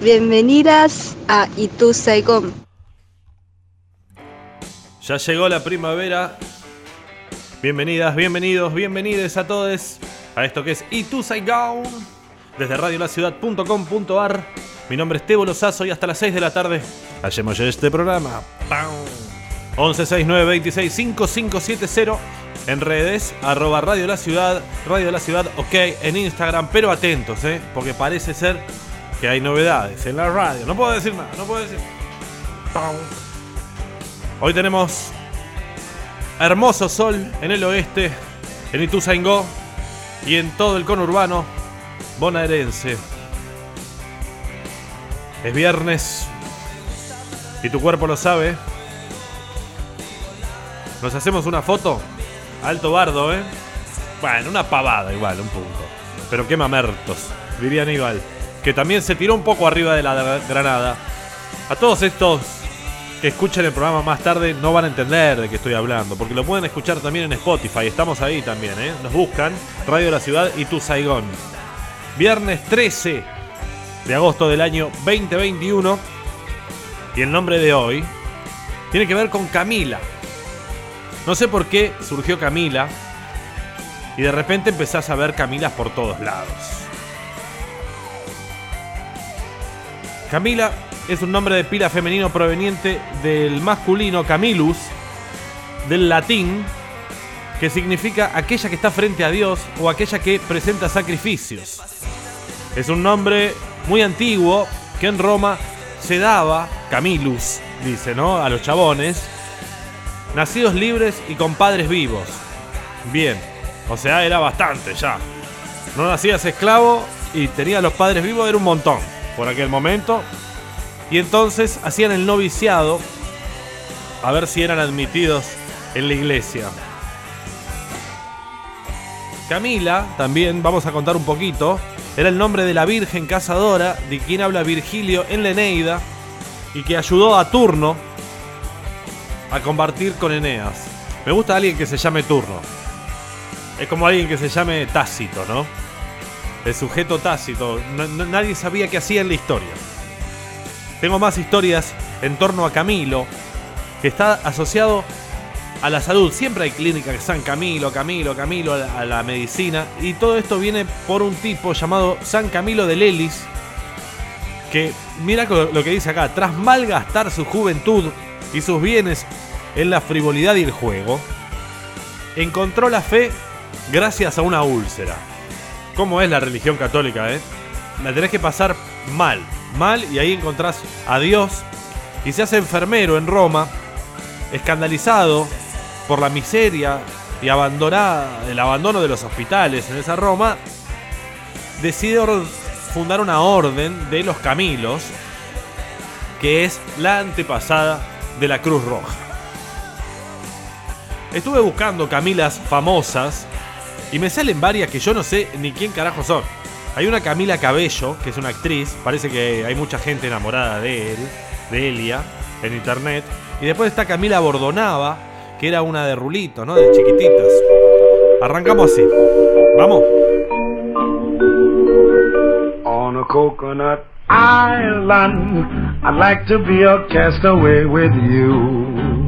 Bienvenidas a Itu Saigon. Ya llegó la primavera. Bienvenidas, bienvenidos, bienvenides a todos a esto que es Itu Saigon desde radiolaciudad.com.ar. Mi nombre es Tebo Lozazo y hasta las 6 de la tarde hacemos este programa. 1169 26 5570 en redes, arroba Radio La Ciudad, Radio La Ciudad, ok, en Instagram, pero atentos, ¿eh? porque parece ser que hay novedades en la radio. No puedo decir nada, no puedo decir. Hoy tenemos hermoso sol en el oeste, en Ituzaingó y en todo el conurbano bonaerense. Es viernes y tu cuerpo lo sabe. Nos hacemos una foto Alto bardo, ¿eh? Bueno, una pavada igual, un punto. Pero qué mamertos, diría Aníbal. Que también se tiró un poco arriba de la granada. A todos estos que escuchen el programa más tarde no van a entender de qué estoy hablando, porque lo pueden escuchar también en Spotify. Estamos ahí también, ¿eh? Nos buscan Radio de la Ciudad y Tu Saigón. Viernes 13 de agosto del año 2021. Y el nombre de hoy tiene que ver con Camila. No sé por qué surgió Camila y de repente empezás a ver Camilas por todos lados. Camila es un nombre de pila femenino proveniente del masculino Camilus, del latín, que significa aquella que está frente a Dios o aquella que presenta sacrificios. Es un nombre muy antiguo que en Roma se daba, Camilus, dice, ¿no? A los chabones, Nacidos libres y con padres vivos. Bien, o sea, era bastante ya. No nacías esclavo y tenías los padres vivos, era un montón por aquel momento. Y entonces hacían el noviciado a ver si eran admitidos en la iglesia. Camila, también vamos a contar un poquito, era el nombre de la Virgen cazadora de quien habla Virgilio en la Eneida y que ayudó a Turno a compartir con Eneas. Me gusta alguien que se llame Turno. Es como alguien que se llame Tácito, ¿no? El sujeto Tácito. nadie sabía qué hacía en la historia. Tengo más historias en torno a Camilo, que está asociado a la salud. Siempre hay clínicas que San Camilo, Camilo, Camilo, a la, medicina. Y todo esto viene por un tipo llamado San Camilo de Lelis, que mira lo que dice acá, tras malgastar su juventud y sus bienes en la frivolidad y el juego, encontró la fe gracias a una úlcera. ¿Cómo es la religión católica, eh? La tenés que pasar mal, mal, y ahí encontrás a Dios. Y se hace enfermero en Roma, escandalizado por la miseria y abandonada, el abandono de los hospitales en esa Roma, decide fundar una orden de los Camilos, que es la antepasada de la Cruz Roja. Estuve buscando Camilas famosas y me salen varias que yo no sé ni quién carajo son. Hay una Camila Cabello, que es una actriz, parece que hay mucha gente enamorada de él, de Elia, en internet. Y después está Camila Bordonava, que era una de Rulito, ¿no? De chiquititas. Arrancamos así. Vamos. On a coconut island. I'd like to be a castaway with you.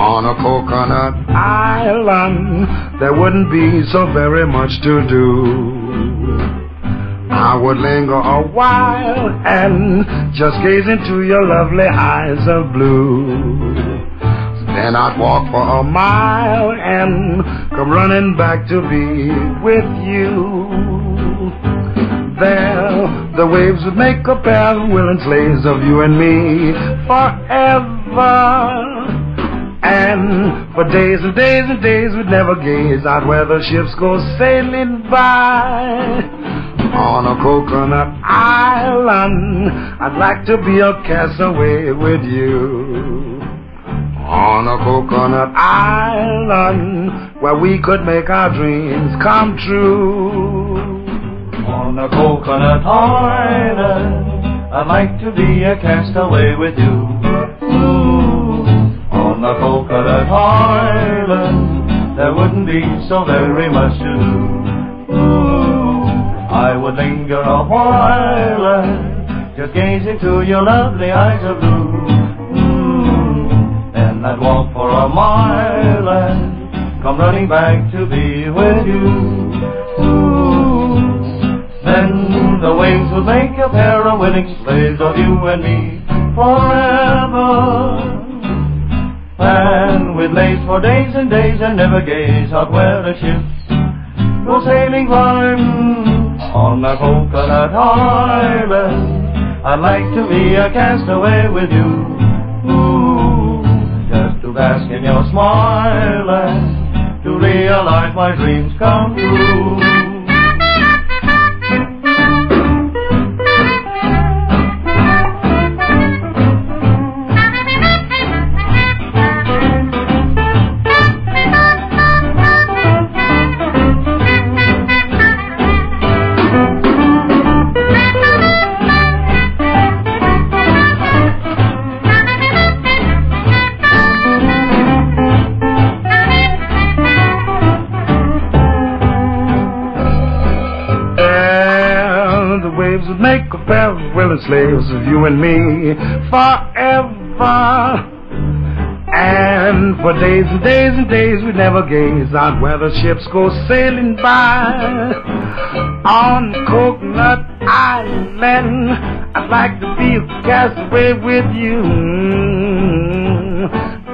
On a coconut island, there wouldn't be so very much to do. I would linger a while and just gaze into your lovely eyes of blue. Then I'd walk for a mile and come running back to be with you. There, the waves would make a pair of willing slaves of you and me forever. And for days and days and days we'd never gaze out where the ships go sailing by. On a coconut island, I'd like to be a castaway with you. On a coconut island, where we could make our dreams come true. On a coconut island, I'd like to be a castaway with you. Ooh, on the coconut island, there wouldn't be so very much to do. Ooh, I would linger a while just gaze into your lovely eyes of blue. Mm, then I'd walk for a mile and come running back to be with you. Then the waves would make a pair of willing slaves of you and me forever. And we'd lace for days and days and never gaze out where the ships go sailing by on a coconut island. I'd like to be a castaway with you, Ooh, just to bask in your smile and to realize my dreams come true. Pair willing slaves of you and me forever. And for days and days and days we'd never gaze out where the ships go sailing by. On Coconut Island, I'd like to be a castaway with you.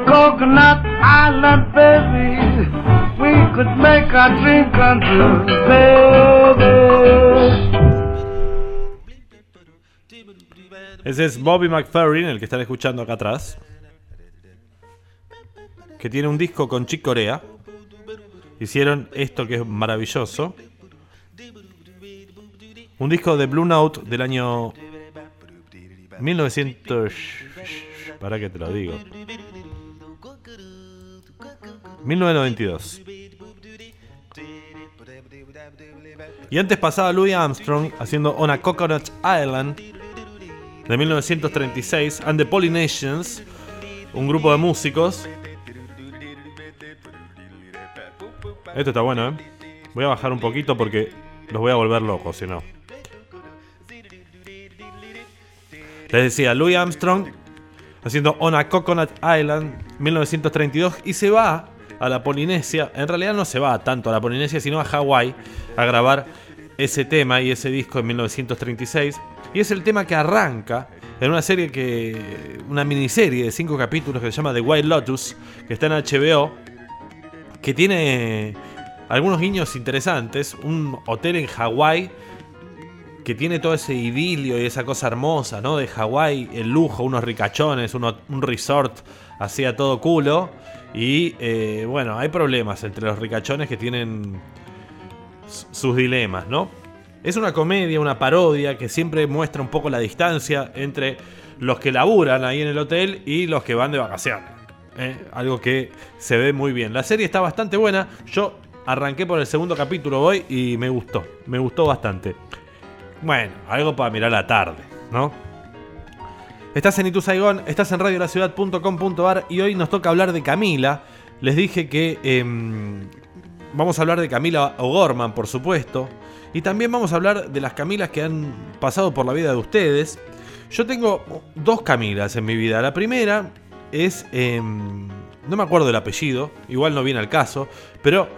Coconut Island, baby, we could make our dream come true, baby. Ese es Bobby McFerrin, el que están escuchando acá atrás. Que tiene un disco con Chick Corea. Hicieron esto que es maravilloso. Un disco de Blue Note del año 1900. Para que te lo digo. 1992. Y antes pasaba Louis Armstrong haciendo On a Coconut Island de 1936, and the Polynesians, un grupo de músicos. Esto está bueno, ¿eh? Voy a bajar un poquito porque los voy a volver locos, si no. Les decía, Louis Armstrong haciendo On a Coconut Island 1932 y se va a la Polinesia. En realidad no se va tanto a la Polinesia, sino a Hawái a grabar ese tema y ese disco en 1936. Y es el tema que arranca en una serie que. una miniserie de cinco capítulos que se llama The White Lotus, que está en HBO, que tiene algunos guiños interesantes. Un hotel en Hawái que tiene todo ese idilio y esa cosa hermosa, ¿no? De Hawái, el lujo, unos ricachones, un resort así a todo culo. Y eh, bueno, hay problemas entre los ricachones que tienen sus dilemas, ¿no? Es una comedia, una parodia que siempre muestra un poco la distancia entre los que laburan ahí en el hotel y los que van de vacaciones. ¿eh? Algo que se ve muy bien. La serie está bastante buena. Yo arranqué por el segundo capítulo hoy y me gustó. Me gustó bastante. Bueno, algo para mirar a la tarde, ¿no? Estás en Itu Saigón, estás en radiolaciudad.com.ar y hoy nos toca hablar de Camila. Les dije que em, vamos a hablar de Camila O'Gorman, por supuesto. Y también vamos a hablar de las Camilas que han pasado por la vida de ustedes. Yo tengo dos Camilas en mi vida. La primera es... em, no me acuerdo el apellido, igual no viene al caso, pero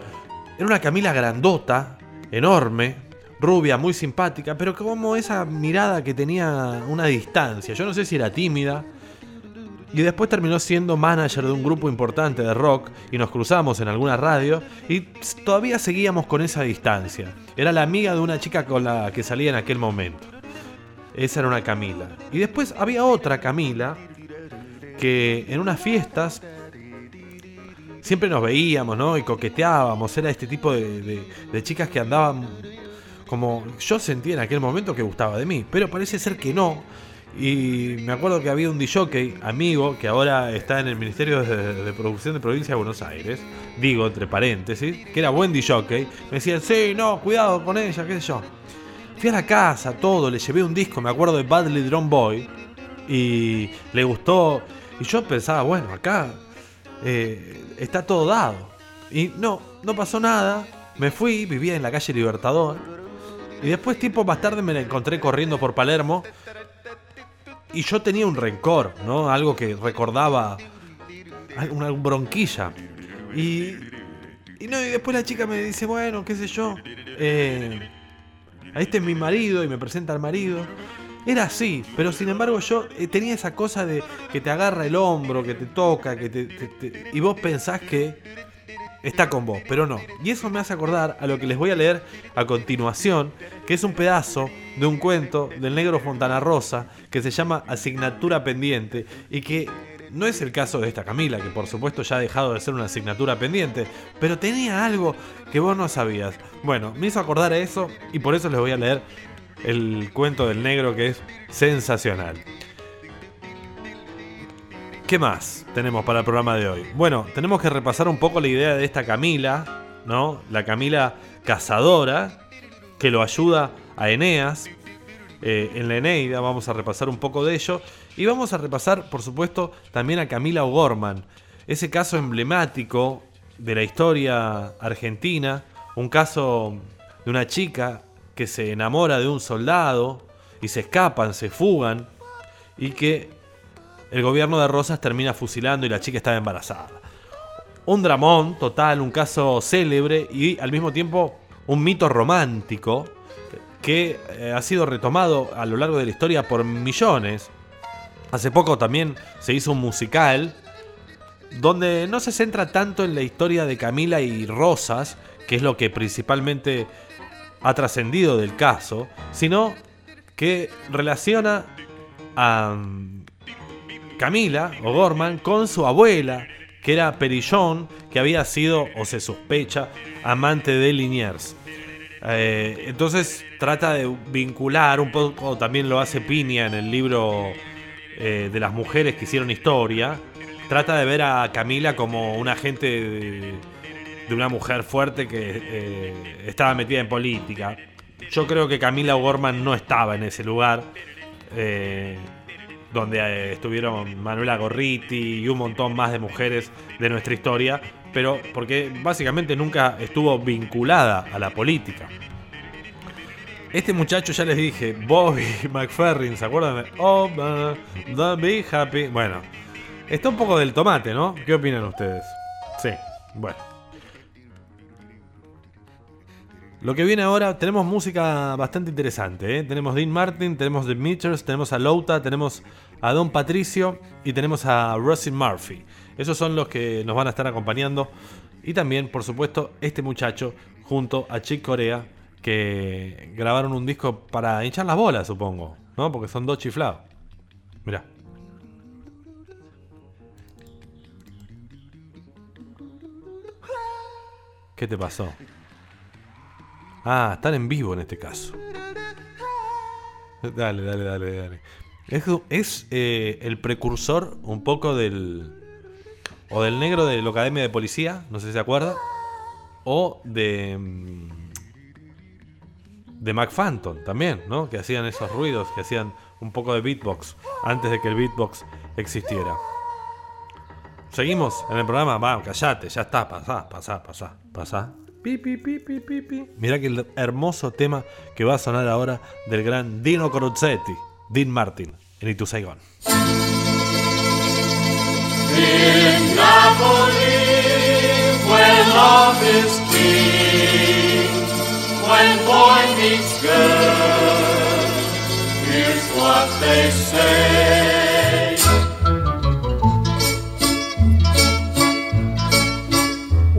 era una Camila grandota, enorme, rubia, muy simpática, pero como esa mirada que tenía una distancia. Yo no sé si era tímida. Y después terminó siendo manager de un grupo importante de rock y nos cruzamos en alguna radio y todavía seguíamos con esa distancia. Era la amiga de una chica con la que salía en aquel momento. Esa era una Camila. Y después había otra Camila que en unas fiestas siempre nos veíamos, ¿no? Y coqueteábamos. Era este tipo de, de- chicas que andaban como yo sentía en aquel momento que gustaba de mí. Pero parece ser que no. Y me acuerdo que había un DJ amigo que ahora está en el Ministerio de, Producción de Provincia de Buenos Aires, digo entre paréntesis, que era buen DJ. Me decían, sí, no, cuidado con ella, qué sé yo. Fui a la casa, todo, le llevé un disco, me acuerdo de Badly Drum Boy, y le gustó. Y yo pensaba, bueno, acá eh, está todo dado. Y no, no pasó nada. Me fui, vivía en la calle Libertador. Y después, tiempo más tarde, me la encontré corriendo por Palermo y yo tenía un rencor, ¿no? Algo que recordaba una bronquilla. Y, y, no, y después la chica me dice, bueno, qué sé yo. Eh, este es mi marido y me presenta al marido. Era así, pero sin embargo yo eh, tenía esa cosa de que te agarra el hombro, que te toca, que te, y vos pensás que está con vos, pero no. Y eso me hace acordar a lo que les voy a leer a continuación, que es un pedazo de un cuento del negro Fontana Rosa que se llama Asignatura Pendiente y que no es el caso de esta Camila, que por supuesto ya ha dejado de ser una asignatura pendiente, pero tenía algo que vos no sabías. Bueno, me hizo acordar a eso y por eso les voy a leer el cuento del negro que es sensacional. ¿Qué más tenemos para el programa de hoy? Bueno, tenemos que repasar un poco la idea de esta Camila, ¿no? La Camila cazadora, que lo ayuda a Eneas. Eh, en la Eneida vamos a repasar un poco de ello. Y vamos a repasar, por supuesto, también a Camila O'Gorman. Ese caso emblemático de la historia argentina. Un caso de una chica que se enamora de un soldado y se escapan, se fugan y que el gobierno de Rosas termina fusilando y la chica estaba embarazada. Un dramón total, un caso célebre y al mismo tiempo un mito romántico que eh, ha sido retomado a lo largo de la historia por millones. Hace poco también se hizo un musical donde no se centra tanto en la historia de Camila y Rosas, que es lo que principalmente ha trascendido del caso, sino que relaciona a Camila o Gorman con su abuela, que era Perillón, que había sido, o se sospecha, amante de Liniers. Eh, entonces trata de vincular un poco, también lo hace Piña en el libro eh, de las mujeres que hicieron historia, trata de ver a Camila como un agente de, de una mujer fuerte que eh, estaba metida en política. Yo creo que Camila O'Gorman no estaba en ese lugar. Donde eh, estuvieron Manuela Gorriti y un montón más de mujeres de nuestra historia, pero porque básicamente nunca estuvo vinculada a la política. Este muchacho, ya les dije, Bobby McFerrin, ¿se acuerdan Oh, don't be happy? Bueno, está un poco del tomate, ¿no? ¿Qué opinan ustedes? Sí, bueno. Lo que viene ahora, tenemos música bastante interesante. ¿eh? Tenemos Dean Martin, tenemos The Meters, tenemos a Louta, tenemos a Don Patricio y tenemos a Rosie Murphy. Esos son los que nos van a estar acompañando. Y también, por supuesto, este muchacho junto a Chick Corea, que grabaron un disco para hinchar las bolas, supongo, ¿no? Porque son dos chiflados. Mirá. ¿Qué te pasó? Ah, están en vivo en este caso. Dale, dale, dale, dale. Es, eh, el precursor un poco del. O del negro de la Academia de Policía, no sé si se acuerda. O de. Mm, de Mac Phantom también, ¿no? Que hacían esos ruidos, que hacían un poco de beatbox antes de que el beatbox existiera. Seguimos en el programa, va, callate, ya está, pasá, pasá, pasá, pasá. Mira que hermoso tema que va a sonar ahora del gran Dino Coruzzetti, Dean Martin, en Itu Saigon. In Napoli, where love is king, when boy meets girl, here's what they say.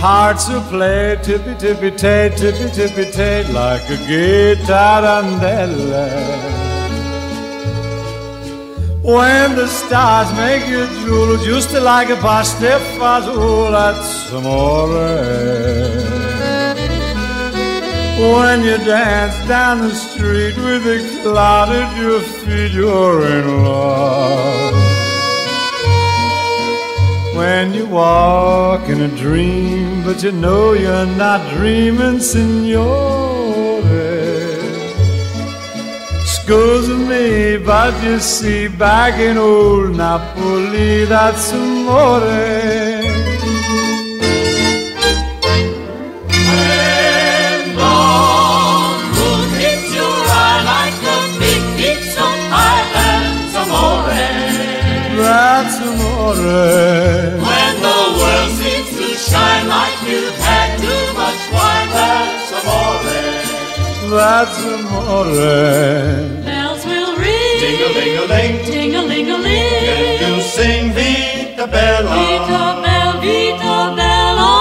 Hearts will play tippy tippy tay, tippy tippy tay, like a guitar. When the stars make you drool, just like a pasta fazool, that's amore. When you dance down the street with a cloud at your feet, you're in love. Walk in a dream, but you know you're not dreaming, signore. Me, but you see, back in old Napoli, that's amore. Amore. When the world seems to shine like you've had too much wine, that's amore. That's amore. Bells will ring, Ding-a-ling-a-ling, ting-a-ling-a-ling. and you sing Vita Bella. Vita bella, vita bella,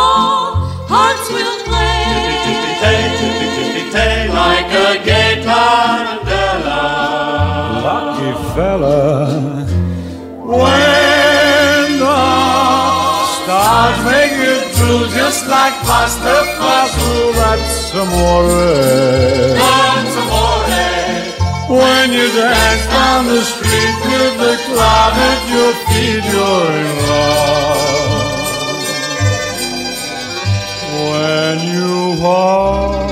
hearts will play Tippy-tippy-tay, tippy-tippy-tay, like a gay tarantella. lucky fella. Stars make it through, just like pasta fasul, that's amore. That's amore. When you dance down the street with the cloud at your feet, you're in love. When you walk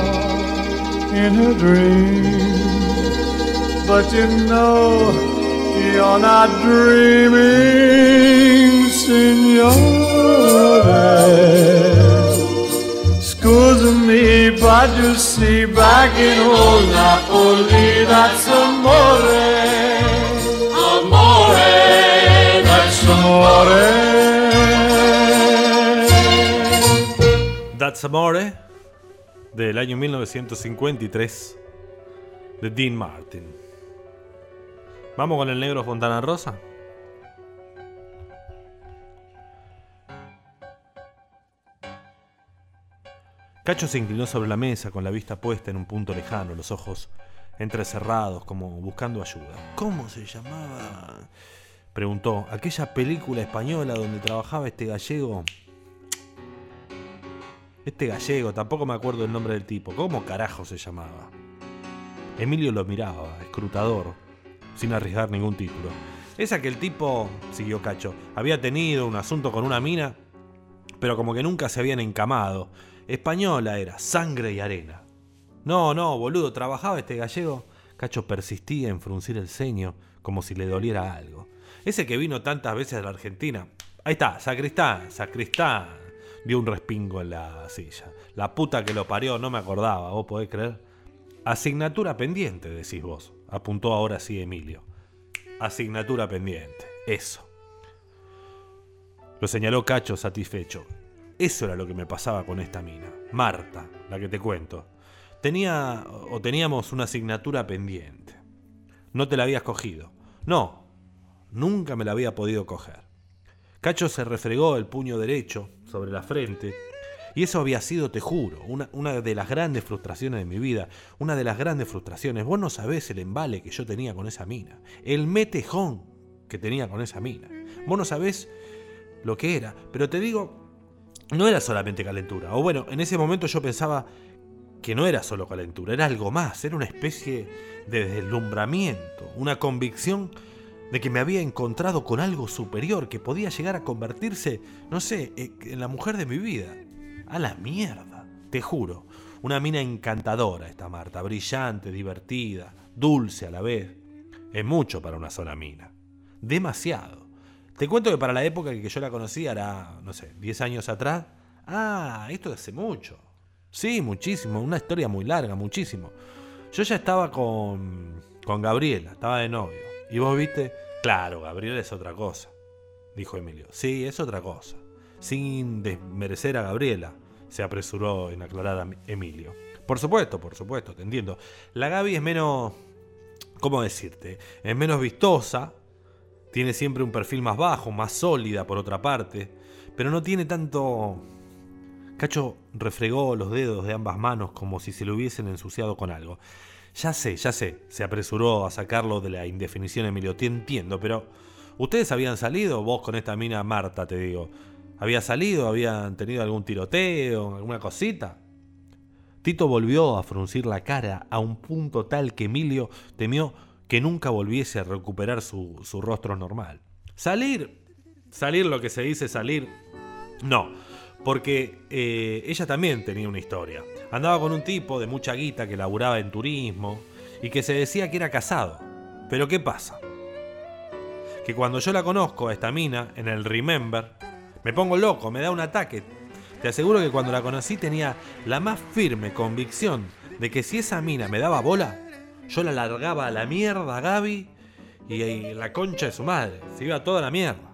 in a dream, but you know you're not dreaming, signore. Scusa me, but you see, back in old Napoli, that's amore. amore. That's amore. That's Amore, del año 1953, de Dean Martin. ¿Vamos con el negro Fontana Rosa? Cacho se inclinó sobre la mesa con la vista puesta en un punto lejano, los ojos entrecerrados, como buscando ayuda. ¿Cómo se llamaba? Preguntó. Aquella película española donde trabajaba este gallego. Este gallego, tampoco me acuerdo el nombre del tipo. ¿Cómo carajo se llamaba? Emilio lo miraba, escrutador, sin arriesgar ningún título. Es aquel tipo, siguió Cacho, había tenido un asunto con una mina, pero como que nunca se habían encamado. Española era, sangre y arena. No, no, boludo, trabajaba este gallego. Cacho persistía en fruncir el ceño, como si le doliera algo. Ese que vino tantas veces a la Argentina. Ahí está, sacristán, sacristán. Dio un respingo en la silla. La puta que lo parió, no me acordaba, vos podés creer. Asignatura pendiente, decís vos, apuntó ahora sí Emilio. Asignatura pendiente, eso. Lo señaló Cacho satisfecho. Eso era lo que me pasaba con esta mina. Marta, la que te cuento. Tenía o teníamos una asignatura pendiente. No te la habías cogido. No, nunca me la había podido coger. Cacho se refregó el puño derecho sobre la frente y eso había sido, te juro, una, de las grandes frustraciones de mi vida. Una de las grandes frustraciones. Vos no sabés el embale que yo tenía con esa mina. El metejón que tenía con esa mina. Vos no sabés lo que era. Pero te digo, no era solamente calentura. O bueno, en ese momento yo pensaba que no era solo calentura, era algo más. Era una especie de deslumbramiento. Una convicción de que me había encontrado con algo superior que podía llegar a convertirse, no sé, en la mujer de mi vida. A la mierda, te juro. Una mina encantadora esta Marta, brillante, divertida, dulce a la vez. Es mucho para una sola mina. Demasiado. Te cuento que para la época que yo la conocía era, no sé, 10 años atrás. Ah, esto hace mucho. Sí, muchísimo. Una historia muy larga, muchísimo. Yo ya estaba con, con Gabriela, estaba de novio. Y vos viste, claro, Gabriela es otra cosa, dijo Emilio. Sí, es otra cosa. Sin desmerecer a Gabriela, se apresuró en aclarar a Emilio. Por supuesto, por supuesto, te entiendo. La Gaby es menos, ¿cómo decirte? Es menos vistosa, tiene siempre un perfil más bajo, más sólida por otra parte, pero no tiene tanto... Cacho refregó los dedos de ambas manos como si se lo hubiesen ensuciado con algo. Ya sé, ya sé, se apresuró a sacarlo de la indefinición Emilio, te entiendo, pero ¿ustedes habían salido? Vos con esta mina Marta, te digo. ¿Había salido? ¿Habían tenido algún tiroteo? ¿Alguna cosita? Tito volvió a fruncir la cara a un punto tal que Emilio temió que nunca volviese a recuperar su, su rostro normal. Salir, salir lo que se dice salir, No, porque eh, ella también tenía una historia. Andaba con un tipo de mucha guita que laburaba en turismo y que se decía que era casado. Pero ¿qué pasa? Que cuando yo la conozco a esta mina en el Remember, me pongo loco, me da un ataque. Te aseguro que cuando la conocí tenía la más firme convicción de que si esa mina me daba bola, yo la largaba a la mierda a Gaby y, y la concha de su madre. Se iba toda la mierda.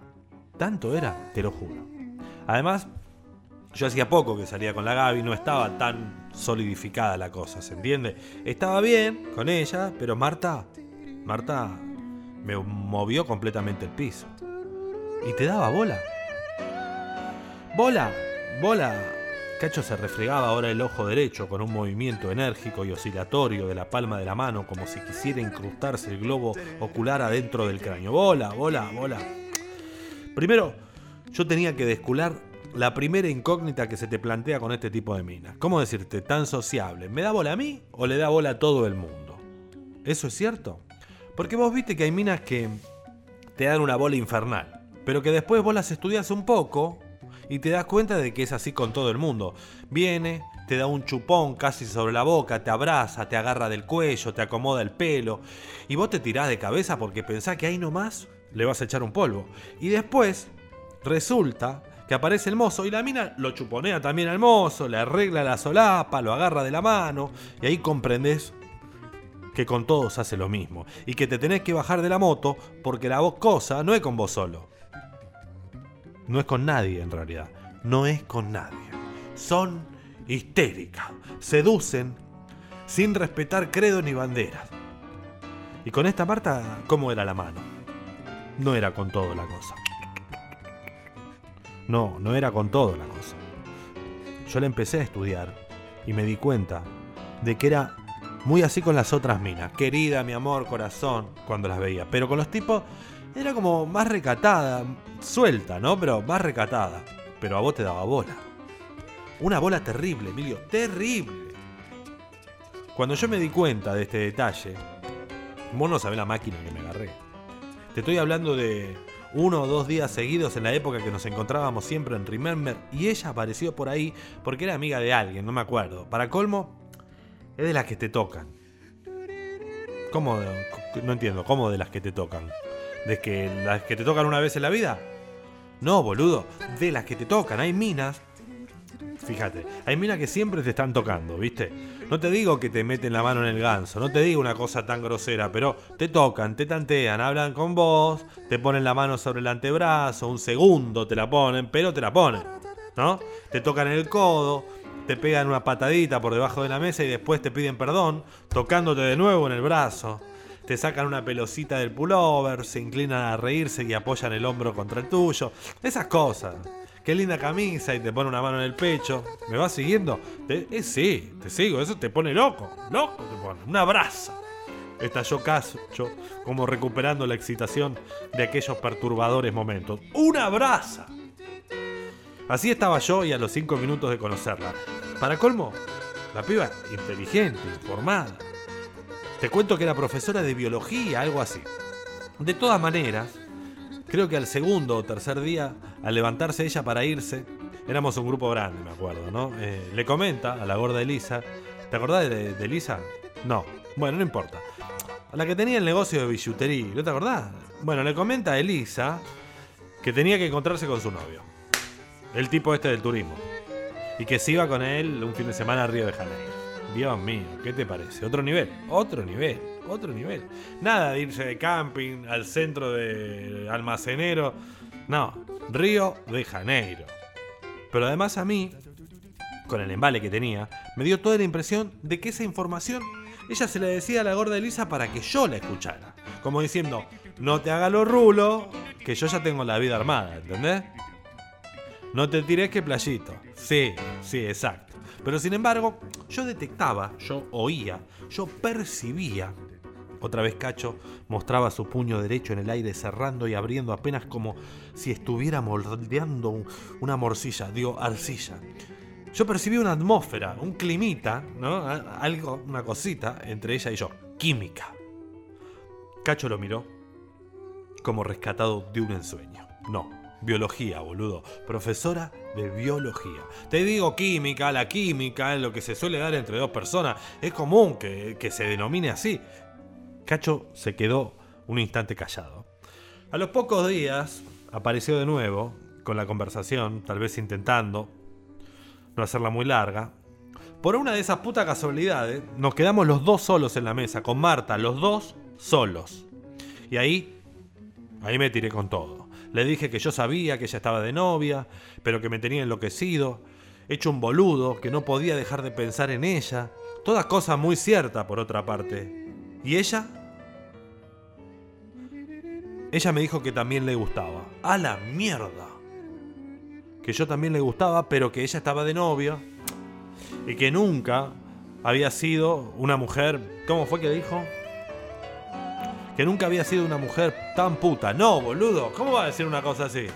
Tanto era, te lo juro. Además, yo hacía poco que salía con la Gaby, no estaba tan solidificada la cosa, ¿se entiende? Estaba bien con ella, pero Marta, Marta me movió completamente el piso. Y te daba bola. Bola, bola. Cacho se refregaba ahora el ojo derecho con un movimiento enérgico y oscilatorio de la palma de la mano como si quisiera incrustarse el globo ocular adentro del cráneo. Bola, bola, bola. Primero, yo tenía que descular la primera incógnita que se te plantea con este tipo de minas. ¿Cómo decirte tan sociable? ¿Me da bola a mí o le da bola a todo el mundo? ¿Eso es cierto? Porque vos viste que hay minas que te dan una bola infernal, pero que después vos las estudias un poco y te das cuenta de que es así con todo el mundo. Viene, te da un chupón casi sobre la boca, te abraza, te agarra del cuello, te acomoda el pelo y vos te tirás de cabeza porque pensás que ahí nomás le vas a echar un polvo. Y después resulta que aparece el mozo y la mina lo chuponea también al mozo, le arregla la solapa, lo agarra de la mano y ahí comprendes que con todos hace lo mismo y que te tenés que bajar de la moto porque la cosa no es con vos solo. No es con nadie en realidad, no es con nadie. Son histéricas, seducen sin respetar credo ni banderas. Y con esta Marta, ¿cómo era la mano? No era con todo la cosa. No, no era con todo la cosa. Yo la empecé a estudiar y me di cuenta de que era muy así con las otras minas. Querida, mi amor, corazón, cuando las veía. Pero con los tipos era como más recatada, suelta, ¿no? Pero más recatada. Pero a vos te daba bola. Una bola terrible, Emilio, terrible. Cuando yo me di cuenta de este detalle, vos no sabés la máquina que me agarré. Te estoy hablando de uno o dos días seguidos en la época que nos encontrábamos siempre en Remember y ella apareció por ahí porque era amiga de alguien, no me acuerdo. Para colmo, es de las que te tocan. ¿Cómo? No entiendo, ¿cómo de las que te tocan? ¿De que las que te tocan una vez en la vida? No, boludo, de las que te tocan. Hay minas Fíjate, hay minas que siempre te están tocando, ¿viste? No te digo que te meten la mano en el ganso, no te digo una cosa tan grosera, pero te tocan, te tantean, hablan con vos, te ponen la mano sobre el antebrazo, un segundo te la ponen, pero te la ponen, ¿no? Te tocan el codo, te pegan una patadita por debajo de la mesa y después te piden perdón, tocándote de nuevo en el brazo. Te sacan una pelocita del pullover, se inclinan a reírse y apoyan el hombro contra el tuyo. Esas cosas. Qué linda camisa y te pone una mano en el pecho. ¿Me vas siguiendo? Te- eh, sí, te sigo. Eso te pone loco. Loco te pone. Un abrazo. Estalló Cacho, como recuperando la excitación de aquellos perturbadores momentos. ¡Un abrazo! Así estaba yo y a los cinco minutos de conocerla. Para colmo, la piba inteligente, informada. Te cuento que era profesora de biología, algo así. De todas maneras, creo que al segundo o tercer día, al levantarse ella para irse, éramos un grupo grande, me acuerdo, ¿no? Eh, le comenta a la gorda Elisa, ¿te acordás de, Elisa? No, bueno, no importa. A la que tenía el negocio de billutería, ¿no te acordás? Bueno, le comenta a Elisa que tenía que encontrarse con su novio, el tipo este del turismo, y que se iba con él un fin de semana a Río de Janeiro. Dios mío, ¿qué te parece? Otro nivel, otro nivel, otro nivel. Nada de irse de camping al centro de almacenero. No, Río de Janeiro. Pero además a mí, con el embale que tenía, me dio toda la impresión de que esa información ella se la decía a la gorda Elisa para que yo la escuchara. Como diciendo, no te hagas los rulos, que yo ya tengo la vida armada, ¿entendés? No te tires que playito. Sí, sí, exacto. Pero sin embargo, yo detectaba, yo oía, yo percibía. Otra vez Cacho mostraba su puño derecho en el aire cerrando y abriendo apenas como si estuviera moldeando un- una morcilla, digo, arcilla. Yo percibí una atmósfera, un climita, ¿no? Algo, una cosita entre ella y yo. Química. Cacho lo miró como rescatado de un ensueño. No, biología, boludo. Profesora de biología. Te digo química, la química lo que se suele dar entre dos personas. Es común que, que se denomine así. Cacho se quedó un instante callado. A los pocos días apareció de nuevo con la conversación, tal vez intentando no hacerla muy larga. Por una de esas putas casualidades, nos quedamos los dos solos en la mesa, con Marta, los dos solos. Y ahí, ahí me tiré con todo. Le dije que yo sabía que ella estaba de novia, pero que me tenía enloquecido, hecho un boludo, que no podía dejar de pensar en ella. Todas cosas muy ciertas, por otra parte. ¿Y ella? Ella me dijo que también le gustaba. ¡A la mierda! Que yo también le gustaba, pero que ella estaba de novia. Y que nunca había sido una mujer. ¿Cómo fue que dijo? Que nunca había sido una mujer tan puta. No, boludo. ¿Cómo va a decir una cosa así?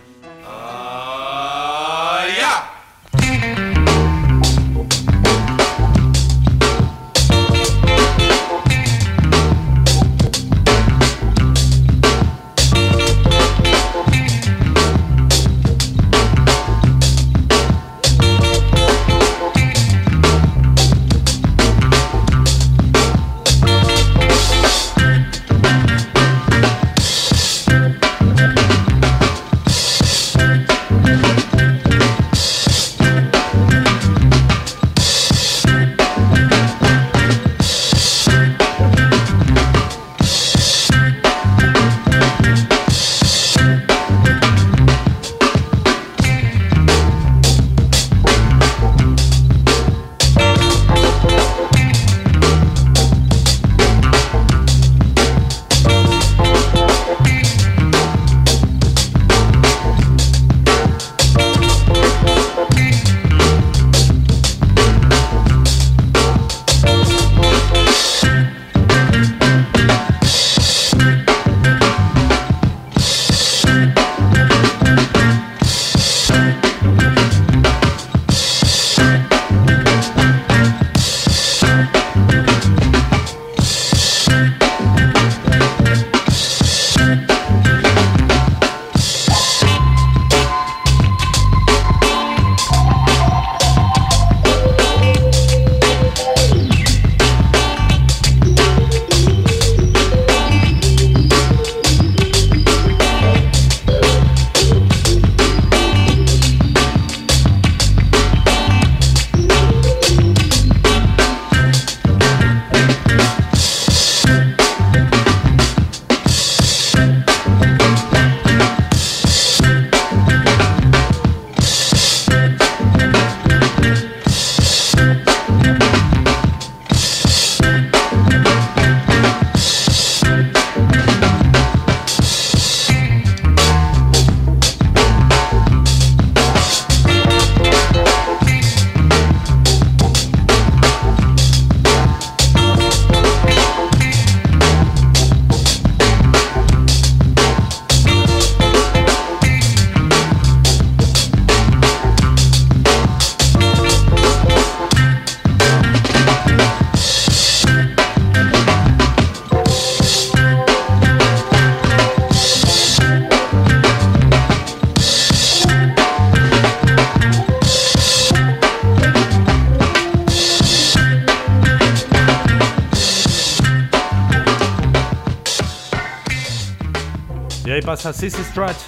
Pasa Sissy Stratch.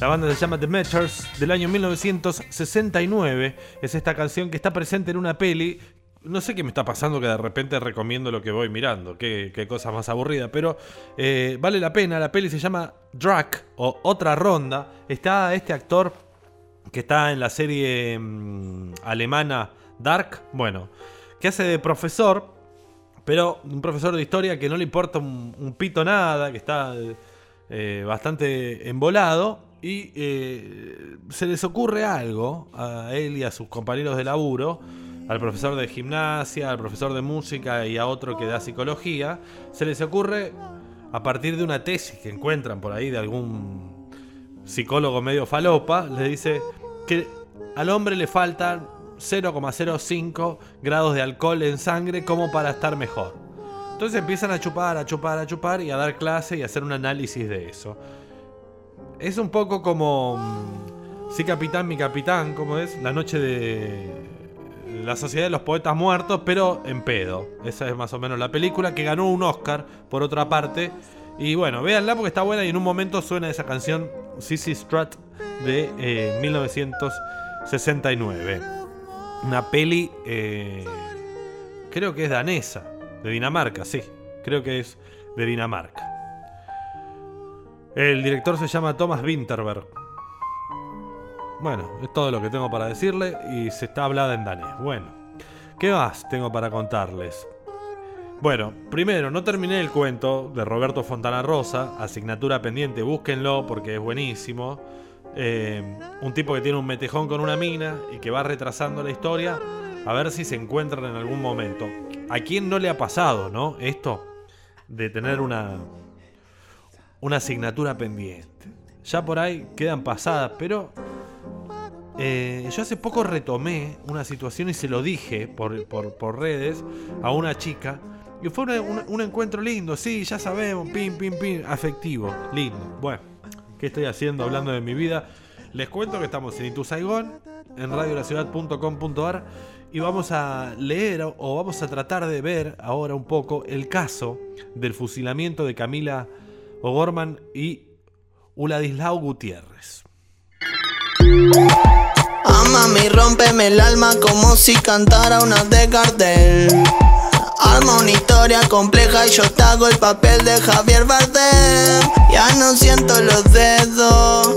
La banda se llama The Meters del año 1969. Es esta canción que está presente en una peli. No sé qué me está pasando que de repente recomiendo lo que voy mirando. Qué, qué cosa más aburrida. Pero eh, vale la pena. La peli se llama Drac o Otra Ronda. Está este actor que está en la serie mm, alemana Dark. Bueno, que hace de profesor. Pero un profesor de historia que no le importa un, un pito nada. Que está eh, bastante embolado y eh, se les ocurre algo a él y a sus compañeros de laburo, al profesor de gimnasia, al profesor de música y a otro que da psicología, se les ocurre a partir de una tesis que encuentran por ahí de algún psicólogo medio falopa, le dice que al hombre le faltan 0,05 grados de alcohol en sangre como para estar mejor. Entonces empiezan a chupar, a chupar, a chupar y a dar clase y a hacer un análisis de eso. es un poco como. mm, Sí, capitán, mi capitán, ¿cómo es? La noche de. La Sociedad de los Poetas Muertos, pero en pedo. Esa es más o menos la película que ganó un Oscar, por otra parte. Y bueno, véanla porque está buena y en un momento suena esa canción Sissy Strut de eh, 1969. Una peli, eh, creo que es danesa, de Dinamarca, sí, creo que es de Dinamarca. El director se llama Thomas Winterberg. Bueno, es todo lo que tengo para decirle y se está hablada en danés. Bueno, ¿qué más tengo para contarles? Bueno, primero, no terminé el cuento de Roberto Fontana Rosa, asignatura pendiente, búsquenlo porque es buenísimo. Eh, un tipo que tiene un metejón con una mina y que va retrasando la historia a ver si se encuentran en algún momento. ¿A quién no le ha pasado, no? Esto de tener una, una asignatura pendiente. Ya por ahí quedan pasadas, pero eh, yo hace poco retomé una situación y se lo dije por, por- redes a una chica. Y fue un encuentro lindo, sí, ya sabemos, pim, pim, pim, afectivo, lindo. Bueno, ¿qué estoy haciendo hablando de mi vida? Les cuento que estamos en Itu Saigón, en radiolaciudad.com.ar y vamos a leer o- vamos a tratar de ver ahora un poco el caso del fusilamiento de Camila O'Gorman y Uladislau Gutiérrez. Amame y rómpeme el alma como si cantara una de Gardel. Arma una historia compleja y yo te hago el papel de Javier Bardem. Ya no siento los dedos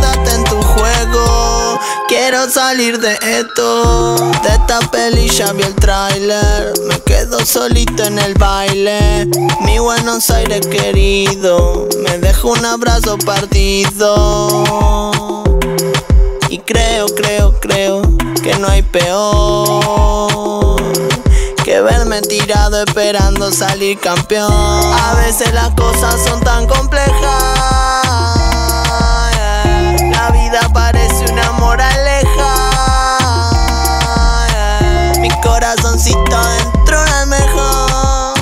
Quiero salir de esto. De esta peli ya vi el tráiler. Me quedo solito en el baile. Mi Buenos Aires querido. Me dejo un abrazo partido. Y creo, creo, creo que no hay peor que verme tirado esperando salir campeón. A veces las cosas son tan complejas. La vida parece moraleja. Mi corazoncito dentro de almeja.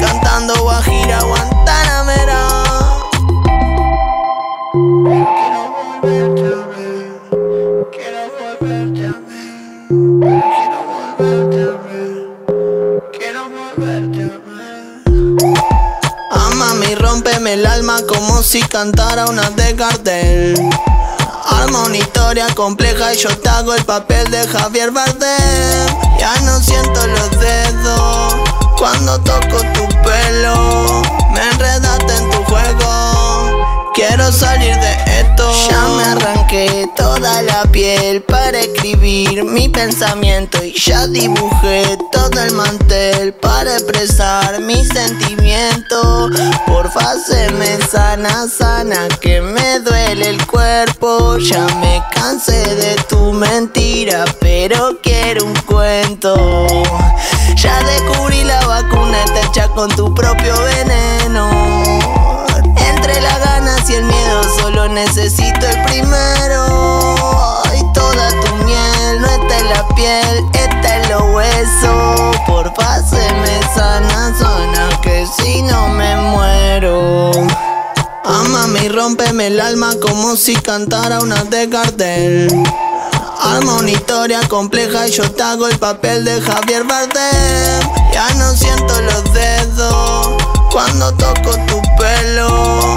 Cantando Guajira, Guantanamera. Quiero volverte a ver. Quiero volverte a ver. Quiero volverte a ver. Amame y rómpeme el alma como si cantara una de Gardel. Una historia compleja y yo te hago el papel de Javier Bardem. Ya no siento los dedos cuando toco tu pelo. Me enredaste en tu juego. Quiero salir de esto. Ya me arranqué toda la piel para escribir mi pensamiento y ya dibujé todo el mantel para expresar mi sentimiento. Porfa, se me sana, sana, que me duele el cuerpo. Ya me cansé de tu mentira, pero quiero un cuento. Ya descubrí la vacuna, está hecha con tu propio veneno. Entre ganas y el miedo solo necesito el primero. Y toda tu miel no está en la piel, está en los huesos. Porfa, se me sana, sana, que si no me muero. Amame y rómpeme el alma como si cantara una de Gardel. Arma una historia compleja y yo te hago el papel de Javier Bardem. Ya no siento los dedos cuando toco tu pelo.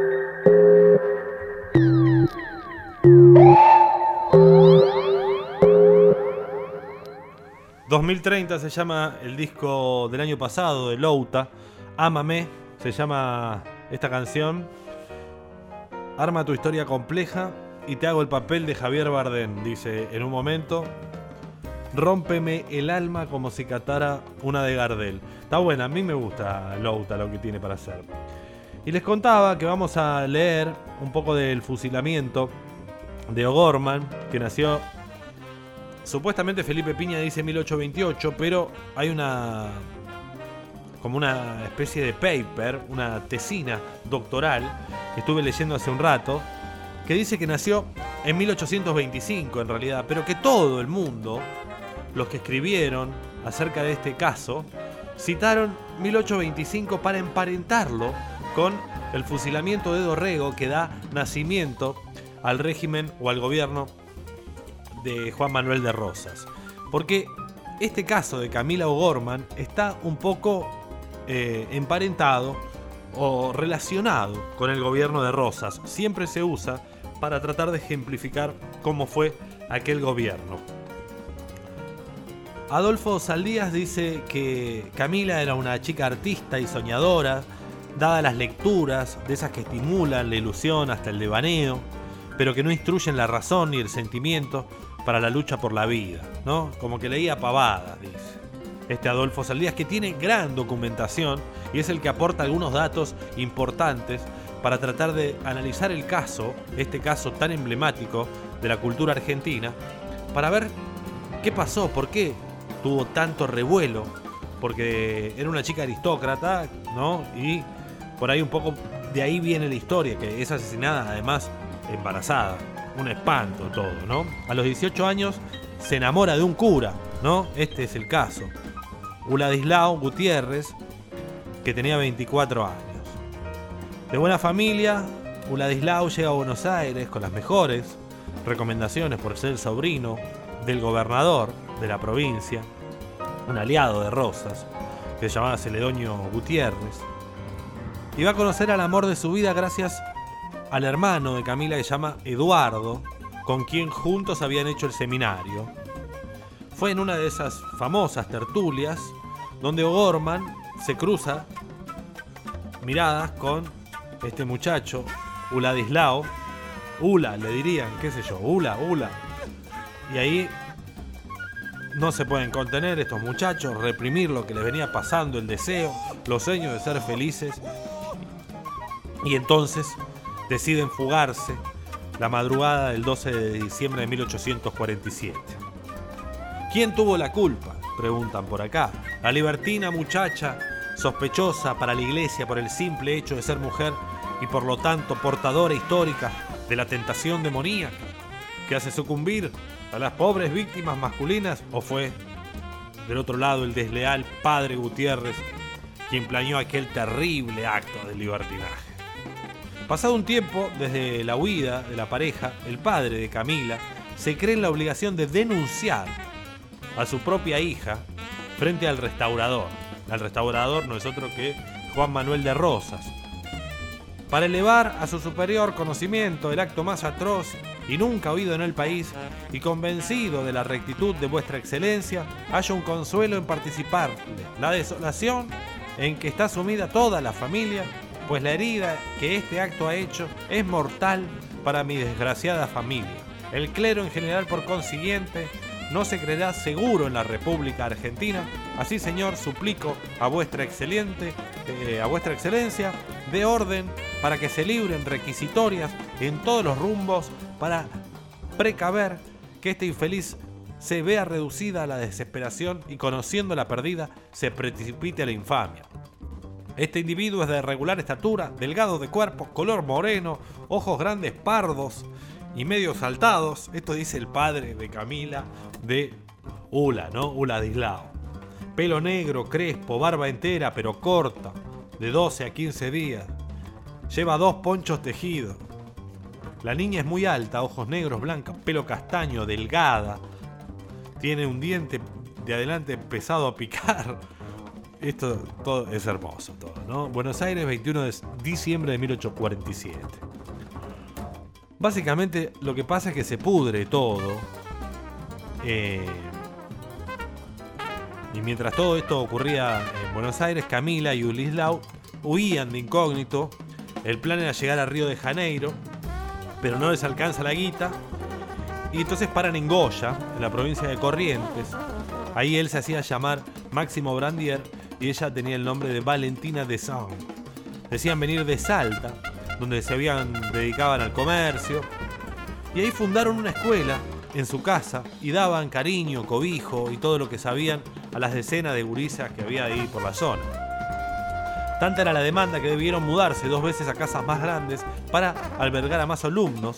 2030 se llama el disco del año pasado de Louta. Ámame se llama esta canción. Arma tu historia compleja y te hago el papel de Javier Bardem, dice en un momento. Rómpeme el alma como si catara una de Gardel. Está buena, a mí me gusta Louta lo que tiene para hacer. Y les contaba que vamos a leer un poco del fusilamiento de O'Gorman, que nació. Supuestamente Felipe Piña dice 1828, pero hay una. como una especie de paper, una tesina doctoral, que estuve leyendo hace un rato, que dice que nació en 1825 en realidad, pero que todo el mundo, los que escribieron acerca de este caso, citaron 1825 para emparentarlo con el fusilamiento de Dorrego que da nacimiento al régimen o al gobierno de Juan Manuel de Rosas. Porque este caso de Camila O'Gorman está un poco eh, emparentado o relacionado con el gobierno de Rosas. Siempre se usa para tratar de ejemplificar cómo fue aquel gobierno. Adolfo Saldías dice que Camila era una chica artista y soñadora, dada las lecturas, de esas que estimulan la ilusión hasta el devaneo, pero que no instruyen la razón ni el sentimiento para la lucha por la vida, ¿no? Como que leía pavadas, dice. Este Adolfo Saldías que tiene gran documentación y es el que aporta algunos datos importantes para tratar de analizar el caso, este caso tan emblemático de la cultura argentina, para ver qué pasó, por qué tuvo tanto revuelo, porque era una chica aristócrata, ¿no? Y por ahí un poco de ahí viene la historia, que es asesinada además embarazada. Un espanto todo, ¿no? A los 18 años se enamora de un cura, ¿no? Este es el caso. Uladislao Gutiérrez, que tenía 24 años. De buena familia, Uladislao llega a Buenos Aires con las mejores recomendaciones por ser el sobrino del gobernador de la provincia, un aliado de Rosas, que se llamaba Celedonio Gutiérrez y va a conocer al amor de su vida gracias al hermano de Camila que se llama Eduardo, con quien juntos habían hecho el seminario. Fue en una de esas famosas tertulias donde O'Gorman se cruza miradas con este muchacho, Uladislao. Ula, le dirían, qué sé yo, Ula, Ula. Y ahí no se pueden contener estos muchachos, reprimir lo que les venía pasando, el deseo, los sueños de ser felices y entonces deciden fugarse la madrugada del 12 de diciembre de 1847. ¿Quién tuvo la culpa? Preguntan por acá. La libertina muchacha, sospechosa para la iglesia por el simple hecho de ser mujer y por lo tanto portadora histórica de la tentación demoníaca que hace sucumbir a las pobres víctimas masculinas o fue del otro lado el desleal padre Gutiérrez quien planeó aquel terrible acto de libertinaje. Pasado un tiempo desde la huida de la pareja, el padre de Camila se cree en la obligación de denunciar a su propia hija frente al restaurador. El restaurador no es otro que Juan Manuel de Rosas. Para elevar a su superior conocimiento el acto más atroz y nunca oído en el país, y convencido de la rectitud de vuestra excelencia, haya un consuelo en participar de la desolación en que está sumida toda la familia pues la herida que este acto ha hecho es mortal para mi desgraciada familia. El clero en general, por consiguiente, no se creerá seguro en la República Argentina. Así, señor, suplico a vuestra excelente, eh, a vuestra excelencia, de orden para que se libren requisitorias en todos los rumbos para precaver que este infeliz se vea reducida a la desesperación y conociendo la perdida se precipite a la infamia. Este individuo es de regular estatura, delgado de cuerpo, color moreno, ojos grandes pardos y medio saltados. Esto dice el padre de Camila de Ula, ¿no? Ula Dislao. Pelo negro, crespo, barba entera pero corta, de 12 a 15 días. Lleva dos ponchos tejidos. La niña es muy alta, ojos negros, blancos, pelo castaño, delgada. Tiene un diente de adelante empezado a picar esto todo es hermoso, todo, ¿no? Buenos Aires, 21 de diciembre de 1847. Básicamente lo que pasa es que se pudre todo. Eh, Y mientras todo esto ocurría en Buenos Aires, Camila y Ulislau huían de incógnito. El plan era llegar a Río de Janeiro, pero no les alcanza la guita. Y entonces paran en Goya, en la provincia de Corrientes. Ahí él se hacía llamar Máximo Brandier y ella tenía el nombre de Valentina de Sang. Decían venir de Salta, donde se habían dedicaban al comercio. Y ahí fundaron una escuela en su casa y daban cariño, cobijo y todo lo que sabían a las decenas de gurisas que había ahí por la zona. Tanta era la demanda que debieron mudarse dos veces a casas más grandes para albergar a más alumnos,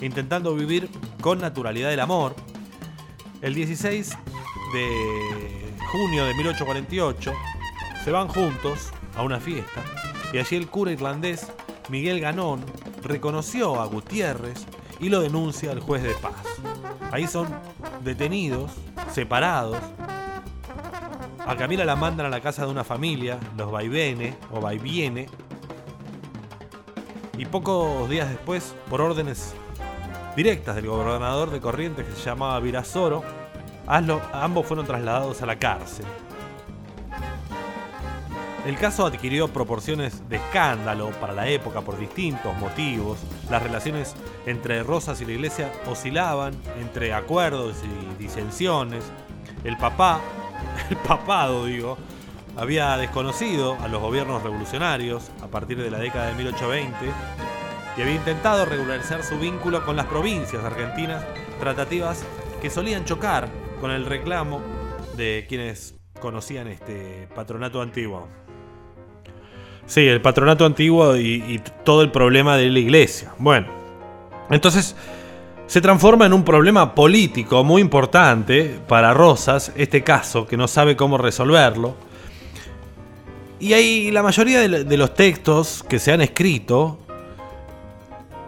intentando vivir con naturalidad el amor. El 16 de junio de 1848 se van juntos a una fiesta y allí el cura irlandés Miguel Ganón reconoció a Gutiérrez y lo denuncia al juez de paz. Ahí son detenidos, separados. A Camila la mandan a la casa de una familia, los Vaivene o Vaiviene. Y pocos días después, por órdenes directas del gobernador de Corrientes que se llamaba Virasoro, ambos fueron trasladados a la cárcel. El caso adquirió proporciones de escándalo para la época por distintos motivos. Las relaciones entre Rosas y la iglesia oscilaban entre acuerdos y disensiones. El papá, el papado digo, había desconocido a los gobiernos revolucionarios a partir de la década de 1820 y había intentado regularizar su vínculo con las provincias argentinas, tratativas que solían chocar con el reclamo de quienes conocían este patronato antiguo. Sí, el patronato antiguo y, todo el problema de la iglesia. Bueno, entonces se transforma en un problema político muy importante para Rosas, este caso, que no sabe cómo resolverlo. Y ahí la mayoría de, los textos que se han escrito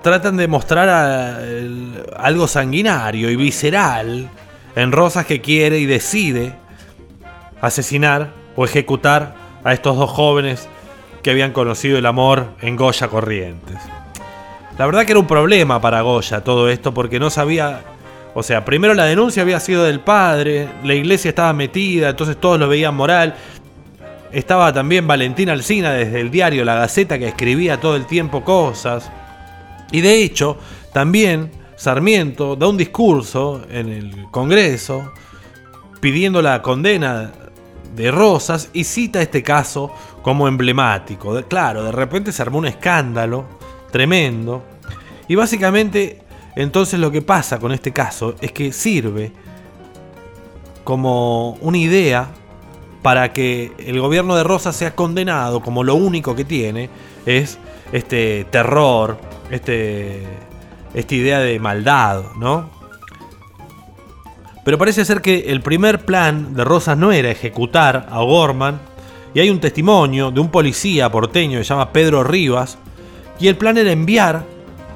tratan de mostrar algo sanguinario y visceral en Rosas que quiere y decide asesinar o ejecutar a estos dos jóvenes que habían conocido el amor en Goya Corrientes. La verdad que era un problema para Goya todo esto porque no sabía, o sea, primero la denuncia había sido del padre, la iglesia estaba metida, entonces todos lo veían moral. Estaba también Valentín Alsina desde el diario La Gaceta que escribía todo el tiempo cosas. Y de hecho, también Sarmiento da un discurso en el Congreso pidiendo la condena de Rosas y cita este caso como emblemático. claro, de repente se armó un escándalo tremendo. Y básicamente entonces lo que pasa con este caso es que sirve como una idea para que el gobierno de Rosas sea condenado como lo único que tiene es este terror, este, esta idea de maldad, ¿no? Pero parece ser que el primer plan de Rosas no era ejecutar a O'Gorman, y hay un testimonio de un policía porteño que se llama Pedro Rivas, y el plan era enviar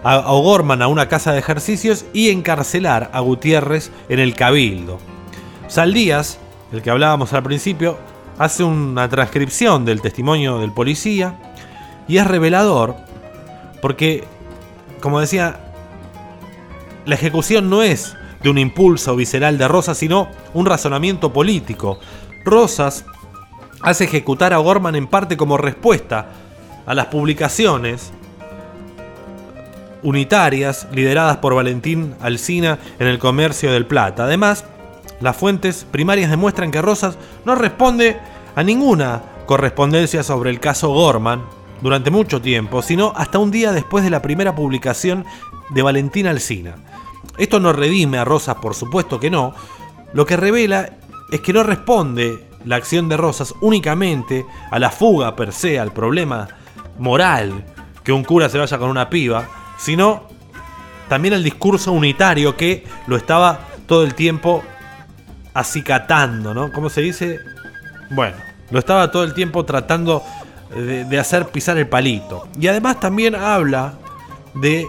a O'Gorman a una casa de ejercicios y encarcelar a Gutiérrez en el Cabildo. Saldías, el que hablábamos al principio, hace una transcripción del testimonio del policía y es revelador porque, como decía, la ejecución no es de un impulso visceral de Rosas, sino un razonamiento político. Rosas hace ejecutar a Gorman en parte como respuesta a las publicaciones unitarias lideradas por Valentín Alsina en el comercio del Plata. Además, las fuentes primarias demuestran que Rosas no responde a ninguna correspondencia sobre el caso Gorman durante mucho tiempo, sino hasta un día después de la primera publicación de Valentín Alsina. Esto no redime a Rosas, por supuesto que no. Lo que revela es que no responde la acción de Rosas únicamente a la fuga per se, al problema moral que un cura se vaya con una piba, sino también al discurso unitario que lo estaba todo el tiempo acicatando, ¿no? ¿Cómo se dice? Bueno, lo estaba todo el tiempo tratando de, de hacer pisar el palito. Y además también habla de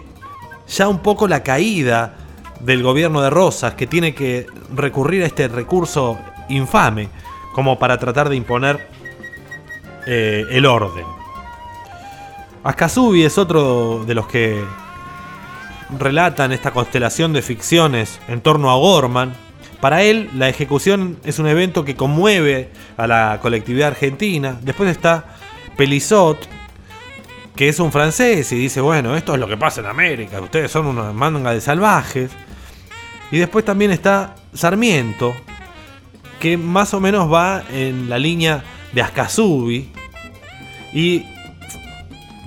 ya un poco la caída del gobierno de Rosas que tiene que recurrir a este recurso infame como para tratar de imponer eh, el orden. Ascasubi es otro de los que relatan esta constelación de ficciones en torno a Gorman Para él, la ejecución es un evento que conmueve a la colectividad argentina. Después está Pelizot, que es un francés y dice, bueno, esto es lo que pasa en América, ustedes son una manga de salvajes. Y después también está Sarmiento, que más o menos va en la línea de Ascasubi y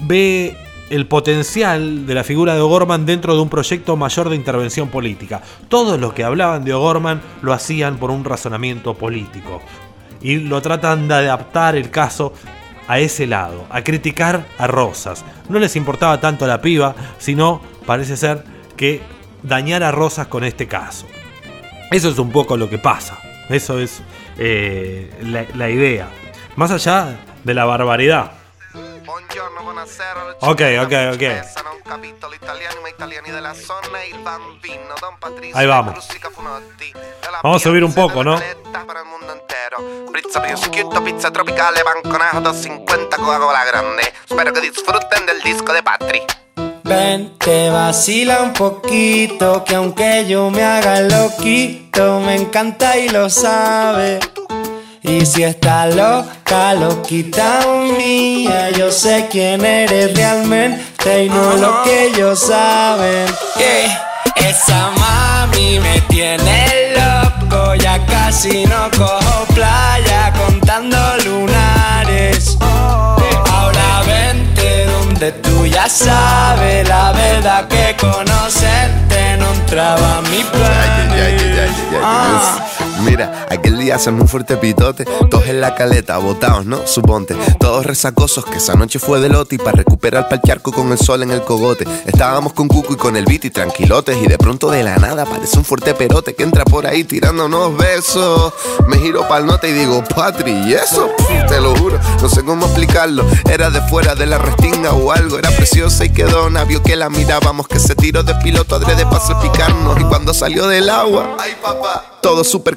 ve el potencial de la figura de O'Gorman dentro de un proyecto mayor de intervención política. Todos los que hablaban de O'Gorman lo hacían por un razonamiento político y lo tratan de adaptar el caso a ese lado, a criticar a Rosas. No les importaba tanto la piba, sino parece ser que dañar a Rosas con este caso. Eso es un poco lo que pasa. Eso es eh, la, la idea. Más allá de la barbaridad. Ok, ok, ok. Ahí vamos. Vamos a subir un piazza poco, ¿no? paletta Per il mondo intero. Pizza prosciutto, pizza tropicale, banconato 50 Coca-Cola grande. Spero che disfruten del disco de Patri. Ven, te vacila un poquito, que aunque yo me haga el me encanta y lo sabe. Y si está loca, loquita mía, yo sé quién eres realmente y no lo que ellos saben. Esa mami me tiene loco, ya casi no cojo playa contando lunares. Ahora vente donde tú ya sabes la verdad que conocerte no entraba mi plan. Mira, aquel día hacemos un fuerte pitote, todos en la caleta, botados, ¿no? Suponte, todos resacosos, que esa noche fue de lote y para recuperar pa'l charco con el sol en el cogote. Estábamos con Cuco y con el beat y tranquilotes, y de pronto de la nada aparece un fuerte perote que entra por ahí tirando unos besos. Me giro pa'l note y digo, Patri, ¿y eso? Pff, Te lo juro, no sé cómo explicarlo. Era de fuera de la restinga o algo, era preciosa y quedó vio que la mirábamos, que se tiró de piloto adrede para salpicarnos. Y cuando salió del agua, ay papá, todos súper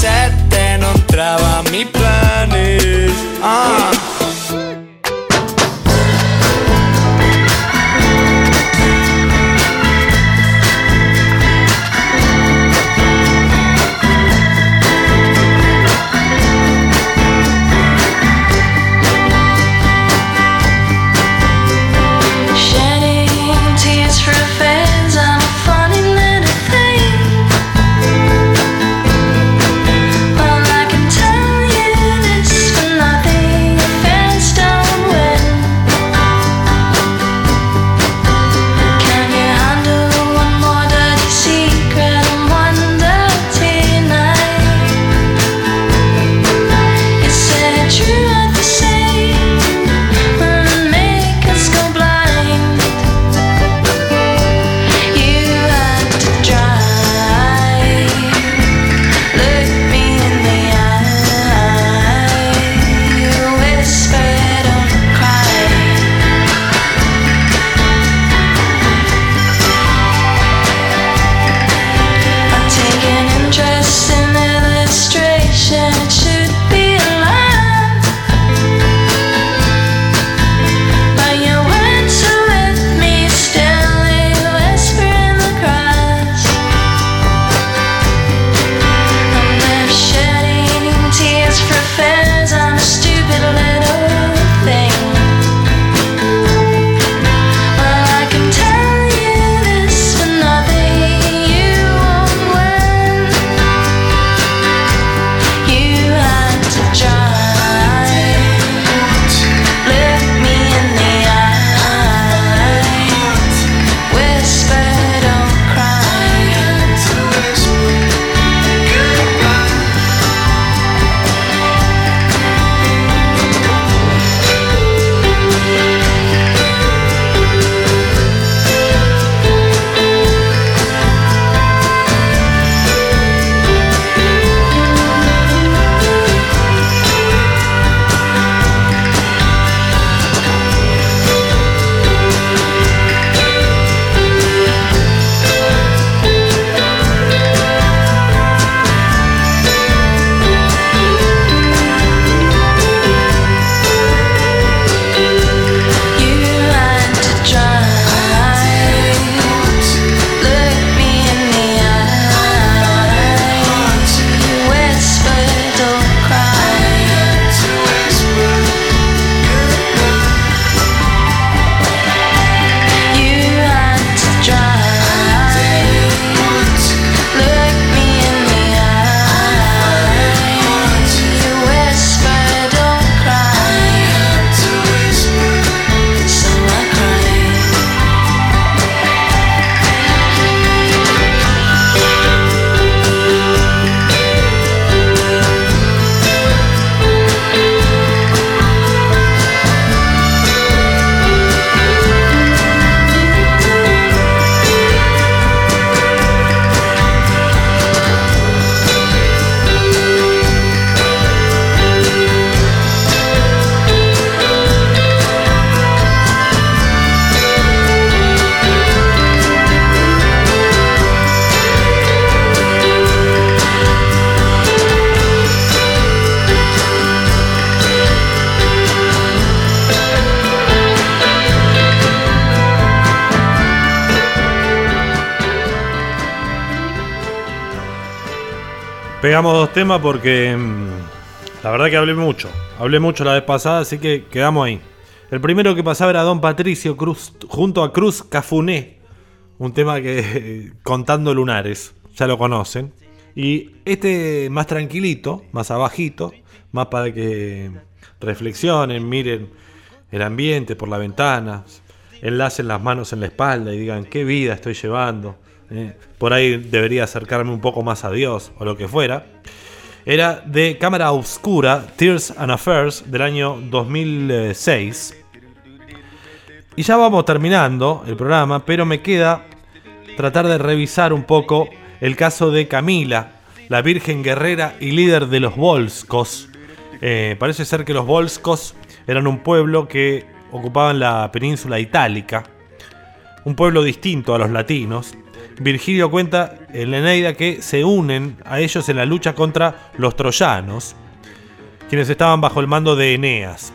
7 non trava mi plani. Ah. Pegamos dos temas porque mm, la verdad que hablé mucho. Hablé mucho la vez pasada, así que quedamos ahí. El primero que pasaba era Don Patricio Cruz junto a Cruz Cafuné. Un tema que contando lunares, ya lo conocen. Y este más tranquilito, más abajito, más para que reflexionen, miren el ambiente por la ventana, enlacen las manos en la espalda y digan qué vida estoy llevando. Eh, por ahí debería acercarme un poco más a Dios o lo que fuera. Era de Cámara Oscura, Tears and Affairs, del año 2006. Y ya vamos terminando el programa, pero me queda tratar de revisar un poco el caso de Camila, la virgen guerrera y líder de los Volscos. Eh, parece ser que los Volscos eran un pueblo que ocupaban la península itálica, un pueblo distinto a los latinos. Virgilio cuenta en la Eneida que se unen a ellos en la lucha contra los troyanos, quienes estaban bajo el mando de Eneas.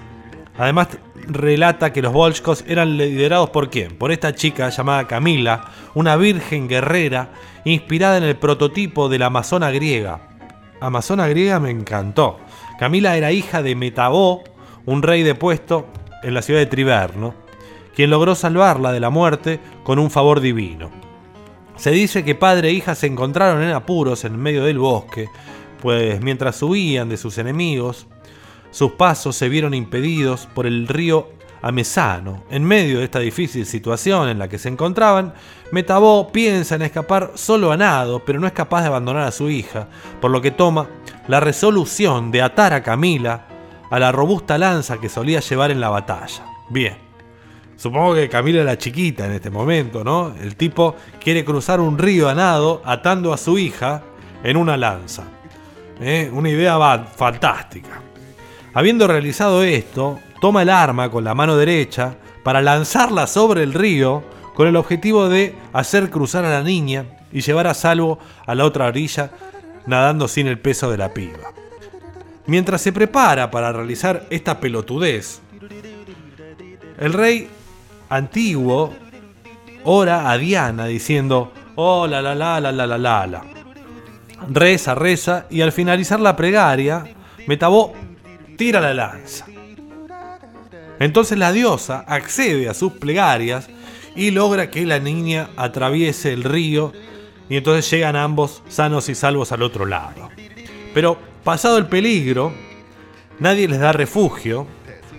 Además, relata que los Volscos eran liderados por quién? Por esta chica llamada Camila, una virgen guerrera inspirada en el prototipo de la amazona griega. Amazona griega me encantó. Camila era hija de Metabó, un rey depuesto en la ciudad de Triverno, quien logró salvarla de la muerte con un favor divino. Se dice que padre e hija se encontraron en apuros en medio del bosque, pues mientras huían de sus enemigos, sus pasos se vieron impedidos por el río Amesano. En medio de esta difícil situación en la que se encontraban, Metabó piensa en escapar solo a nado, pero no es capaz de abandonar a su hija, por lo que toma la resolución de atar a Camila a la robusta lanza que solía llevar en la batalla. Bien. Supongo que Camila era chiquita en este momento, ¿no? El tipo quiere cruzar un río a nado atando a su hija en una lanza. ¿Eh? Una idea fantástica. Habiendo realizado esto, toma el arma con la mano derecha para lanzarla sobre el río con el objetivo de hacer cruzar a la niña y llevar a salvo a la otra orilla nadando sin el peso de la piba. Mientras se prepara para realizar esta pelotudez, el rey antiguo ora a Diana diciendo, oh la la la la la la la la. Reza, reza y al finalizar la plegaria, Metabó tira la lanza. Entonces la diosa accede a sus plegarias y logra que la niña atraviese el río y entonces llegan ambos sanos y salvos al otro lado. Pero pasado el peligro, nadie les da refugio,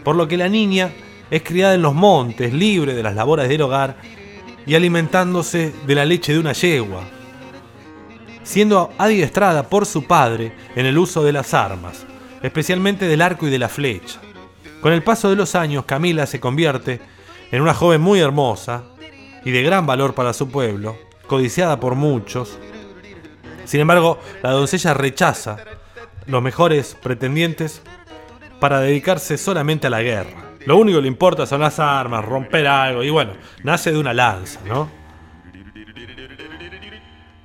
por lo que la niña es criada en los montes, libre de las labores del hogar y alimentándose de la leche de una yegua, siendo adiestrada por su padre en el uso de las armas, especialmente del arco y de la flecha. Con el paso de los años, Camila se convierte en una joven muy hermosa y de gran valor para su pueblo, codiciada por muchos. Sin embargo, la doncella rechaza los mejores pretendientes para dedicarse solamente a la guerra. Lo único que le importa son las armas, romper algo, y bueno, nace de una lanza, ¿no?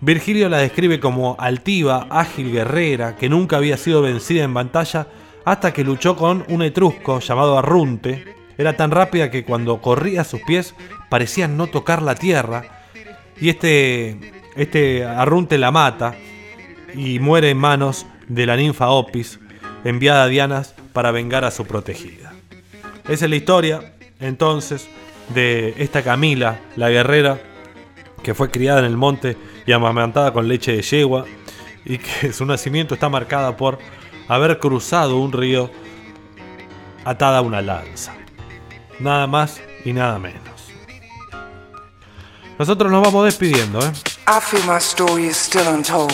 Virgilio la describe como altiva, ágil guerrera, que nunca había sido vencida en batalla hasta que luchó con un etrusco llamado Arrunte. Era tan rápida que cuando corría sus pies parecían no tocar la tierra. Y este, este Arrunte la mata y muere en manos de la ninfa Opis, enviada a Dianas para vengar a su protegida. Esa es la historia, entonces, de esta Camila, la guerrera, que fue criada en el monte y amamantada con leche de yegua, y que su nacimiento está marcada por haber cruzado un río atada a una lanza. Nada más y nada menos. Nosotros nos vamos despidiendo, ¿eh? I feel my story is still untold,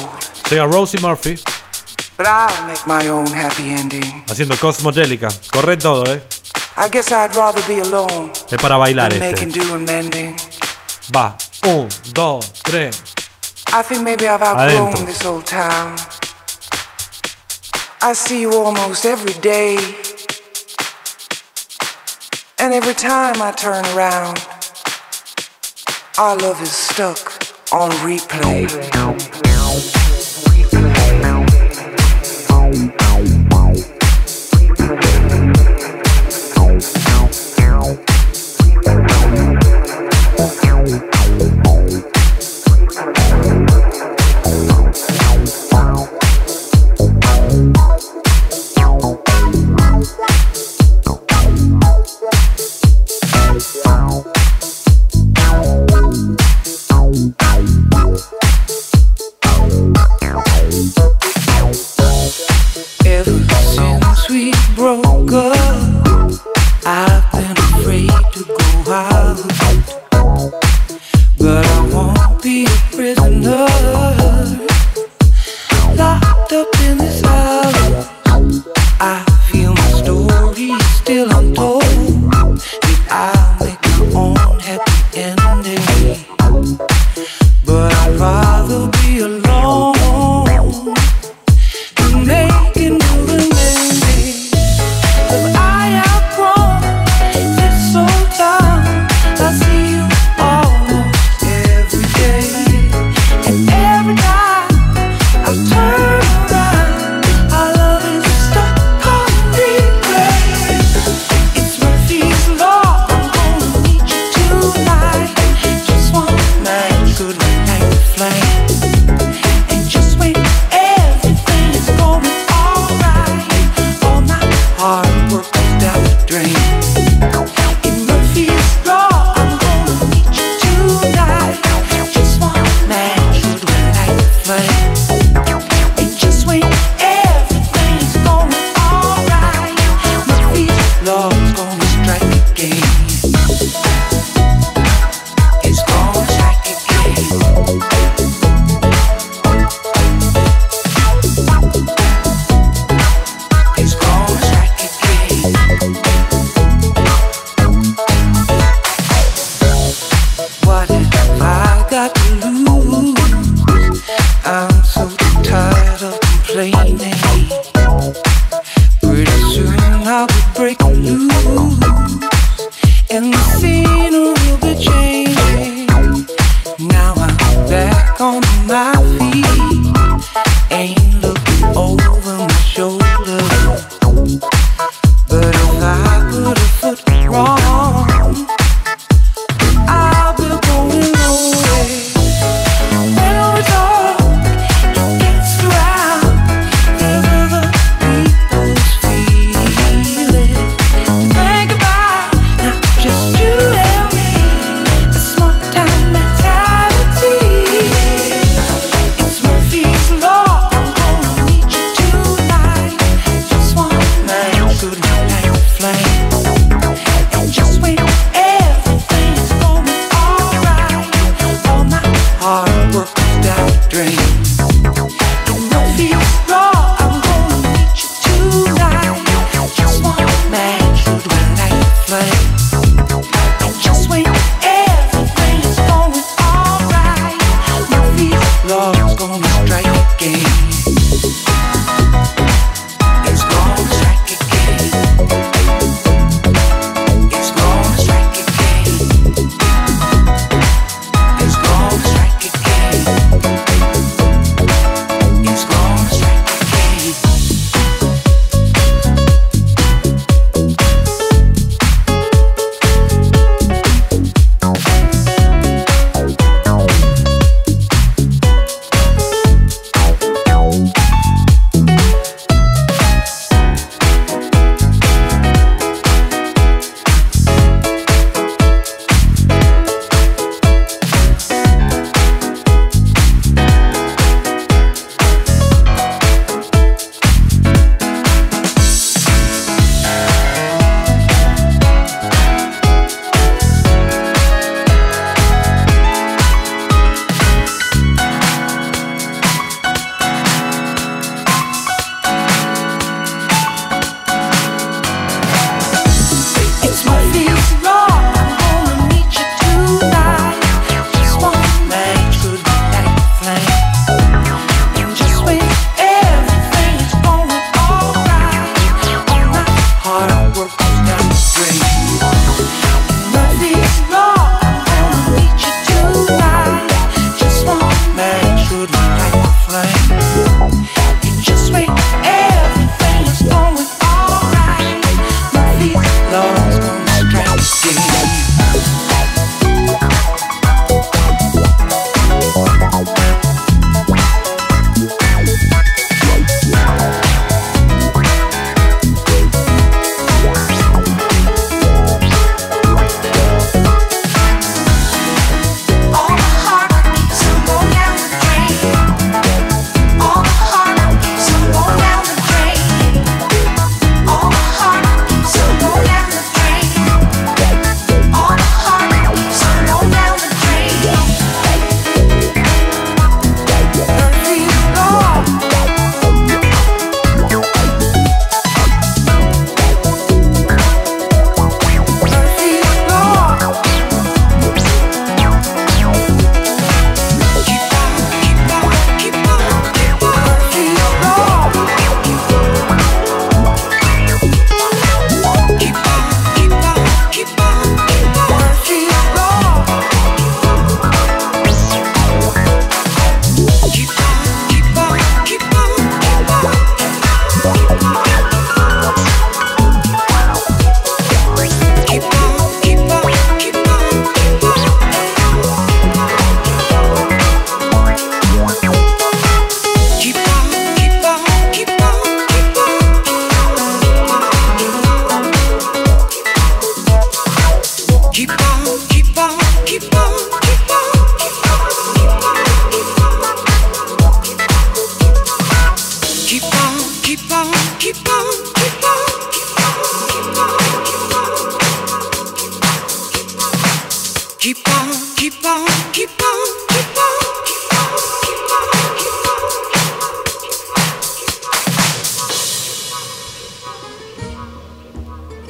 Llega Rosie Murphy but I'll make my own happy ending. haciendo Cosmogélica. Corre todo, ¿eh? I guess I'd rather be alone. Es para bailar doing, mending. Va. I think maybe I've outgrown Adentro. this old town. I see you almost every day. And every time I turn around, our love is stuck on replay.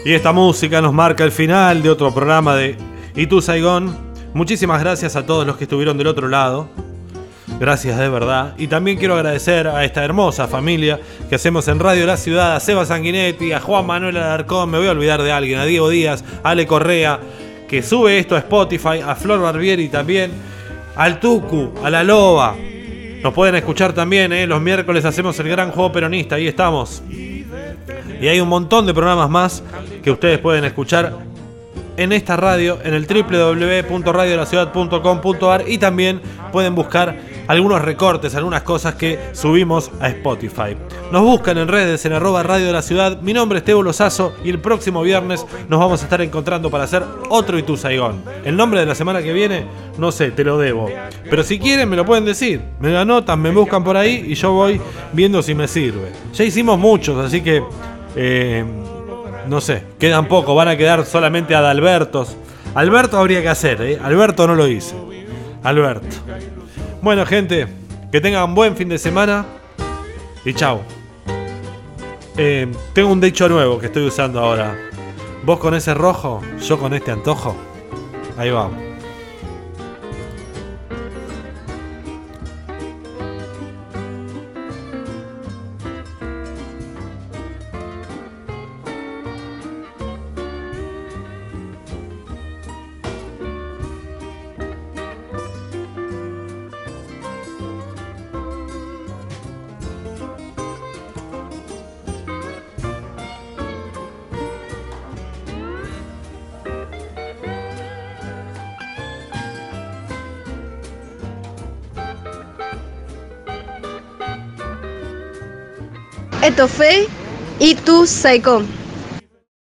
Y esta música nos marca el final de otro programa de Y tú Saigón. Muchísimas gracias a todos los que estuvieron del otro lado. Gracias de verdad. Y también quiero agradecer a esta hermosa familia que hacemos en Radio La Ciudad, a Seba Sanguinetti, a Juan Manuel Alarcón, me voy a olvidar de alguien, a Diego Díaz, a Ale Correa, que sube esto a Spotify, a Flor Barbieri también, al Tucu, a La Loba. Nos pueden escuchar también, ¿eh? los miércoles hacemos el gran juego peronista, ahí estamos. Y hay un montón de programas más que ustedes pueden escuchar en esta radio, en el www.radiolaciudad.com.ar y también pueden buscar algunos recortes, algunas cosas que subimos a Spotify. Nos buscan en redes en arroba radio de la ciudad. Mi nombre es Tebo Lozazo y el próximo viernes nos vamos a estar encontrando para hacer otro Itu Saigón. El nombre de la semana que viene, no sé, te lo debo. Pero si quieren me lo pueden decir. Me lo anotan, me buscan por ahí y yo voy viendo si me sirve. Ya hicimos muchos, así que... eh, no sé, quedan pocos, van a quedar solamente Adalbertos. Alberto habría que hacer, ¿eh? Alberto no lo hice. Alberto. Bueno, gente, que tengan buen fin de semana y chao. Eh, tengo un dicho nuevo que estoy usando ahora. Vos con ese rojo, yo con este antojo. Ahí vamos. Fue Y tú Saicón.